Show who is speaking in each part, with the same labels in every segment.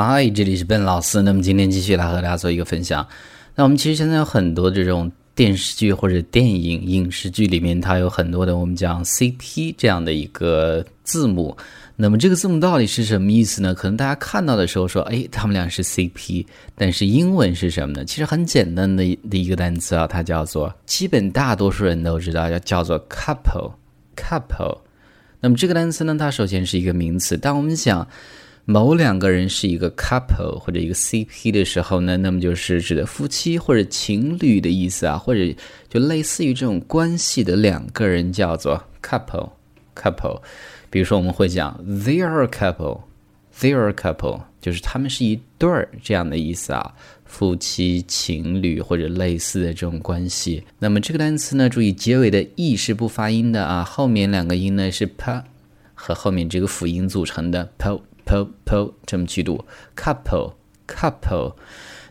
Speaker 1: 嗨，这里是笨老师。那么今天继续来和大家做一个分享。那我们其实现在有很多这种电视剧或者电影、影视剧里面，它有很多的我们讲 CP 这样的一个字母。那么这个字母到底是什么意思呢？可能大家看到的时候说，哎，他们俩是 CP，但是英文是什么呢？其实很简单的的一个单词啊，它叫做，基本大多数人都知道，叫叫做 couple，couple。那么这个单词呢，它首先是一个名词。当我们想某两个人是一个 couple 或者一个 CP 的时候呢，那么就是指的夫妻或者情侣的意思啊，或者就类似于这种关系的两个人叫做 couple，couple。比如说我们会讲 they are a couple，they are a couple，就是他们是一对儿这样的意思啊，夫妻、情侣或者类似的这种关系。那么这个单词呢，注意结尾的 e 是不发音的啊，后面两个音呢是 p 和后面这个辅音组成的 p p。po po 这么去读，couple couple。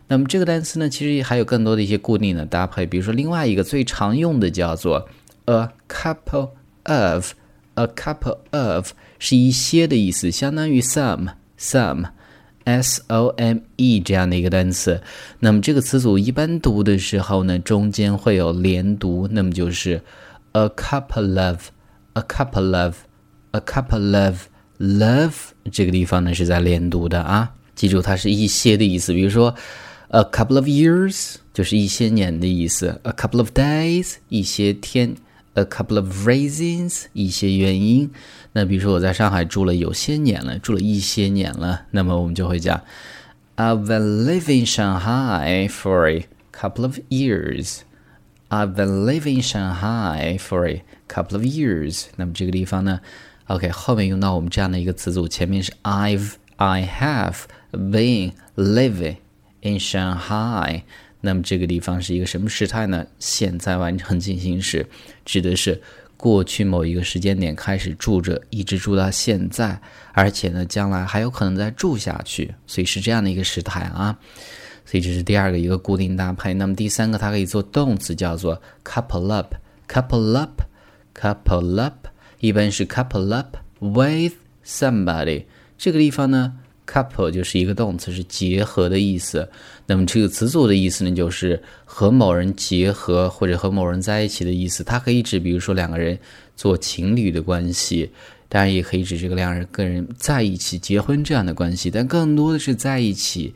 Speaker 1: 那么这个单词呢，其实还有更多的一些固定的搭配，比如说另外一个最常用的叫做 a couple of，a couple of 是一些的意思，相当于 some some，s o m e 这样的一个单词。那么这个词组一般读的时候呢，中间会有连读，那么就是 a couple of，a couple of，a couple of。Love 这个地方呢是在连读的啊，记住它是一些的意思。比如说，a couple of years 就是一些年的意思，a couple of days 一些天，a couple of reasons 一些原因。那比如说我在上海住了有些年了，住了一些年了，那么我们就会讲，I've been living Shanghai for a couple of years。I've been living Shanghai for a couple of years。那么这个地方呢？OK，后面用到我们这样的一个词组，前面是 I've I have been living in Shanghai。那么这个地方是一个什么时态呢？现在完成进行时，指的是过去某一个时间点开始住着，一直住到现在，而且呢，将来还有可能再住下去，所以是这样的一个时态啊。所以这是第二个一个固定搭配。那么第三个，它可以做动词，叫做 couple up，couple up，couple up。一般是 couple up with somebody，这个地方呢，couple 就是一个动词，是结合的意思。那么这个词组的意思呢，就是和某人结合或者和某人在一起的意思。它可以指，比如说两个人做情侣的关系，当然也可以指这个两人个人在一起结婚这样的关系，但更多的是在一起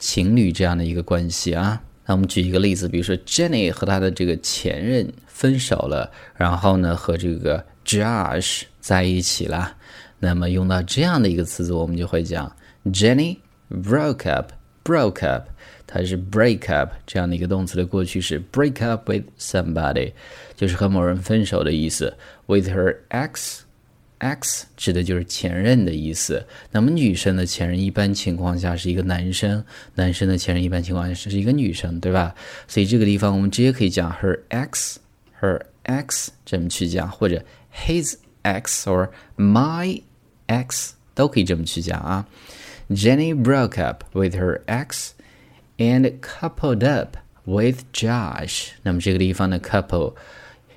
Speaker 1: 情侣这样的一个关系啊。那我们举一个例子，比如说 Jenny 和她的这个前任分手了，然后呢和这个。Josh 在一起了，那么用到这样的一个词组，我们就会讲 Jenny broke up，broke up，它是 break up 这样的一个动词的过去式，break up with somebody 就是和某人分手的意思，with her ex，ex 指的就是前任的意思。那么女生的前任一般情况下是一个男生，男生的前任一般情况下是一个女生，对吧？所以这个地方我们直接可以讲 her ex，her ex 这么去讲，或者 his ex or my ex 都可以这么去讲啊。Jenny broke up with her ex and coupled up with Josh。那么这个地方的 couple，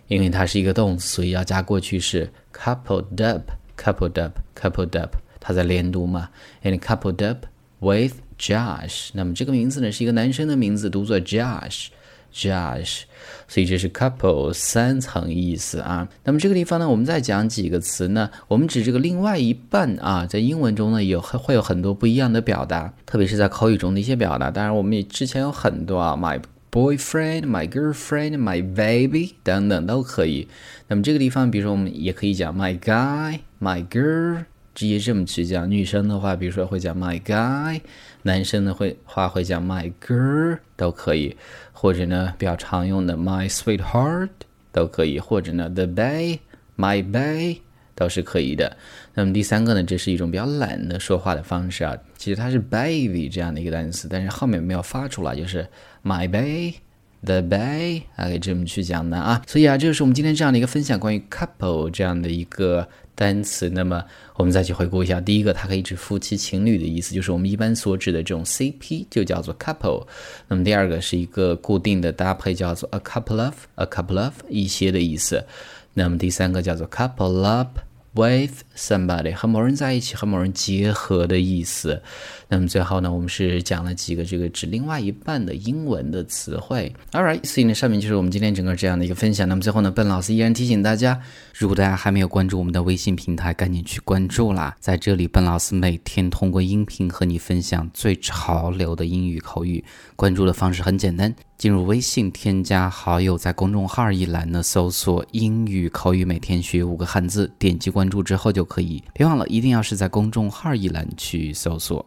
Speaker 1: 因为它是一个动词，所以要加过去式 coupled up，coupled up，coupled up，它在连读嘛。And coupled up with Josh。那么这个名字呢是一个男生的名字，读作 Josh。 Josh，所以这是 couple 三层意思啊。那么这个地方呢，我们再讲几个词呢？我们指这个另外一半啊，在英文中呢有会有很多不一样的表达，特别是在口语中的一些表达。当然，我们也之前有很多啊，my boyfriend、my girlfriend、my baby 等等都可以。那么这个地方，比如说我们也可以讲 my guy、my girl。直接这么去讲，女生的话，比如说会讲 my guy，男生的会话会讲 my girl，都可以，或者呢比较常用的 my sweetheart 都可以，或者呢 the bay，my bay 都是可以的。那么第三个呢，这是一种比较懒的说话的方式啊，其实它是 baby 这样的一个单词，但是后面没有发出来，就是 my bay。The bay 啊，可以这么去讲的啊，所以啊，这就是我们今天这样的一个分享，关于 couple 这样的一个单词。那么我们再去回顾一下，第一个，它可以指夫妻、情侣的意思，就是我们一般所指的这种 CP 就叫做 couple。那么第二个是一个固定的搭配，叫做 a couple of，a couple of 一些的意思。那么第三个叫做 couple up with somebody 和某人在一起，和某人结合的意思。那么最后呢，我们是讲了几个这个指另外一半的英文的词汇。All right，所以呢，上面就是我们今天整个这样的一个分享。那么最后呢，笨老师依然提醒大家，如果大家还没有关注我们的微信平台，赶紧去关注啦！在这里，笨老师每天通过音频和你分享最潮流的英语口语。关注的方式很简单，进入微信添加好友，在公众号一栏呢搜索“英语口语每天学五个汉字”，点击关注之后就可以。别忘了，一定要是在公众号一栏去搜索。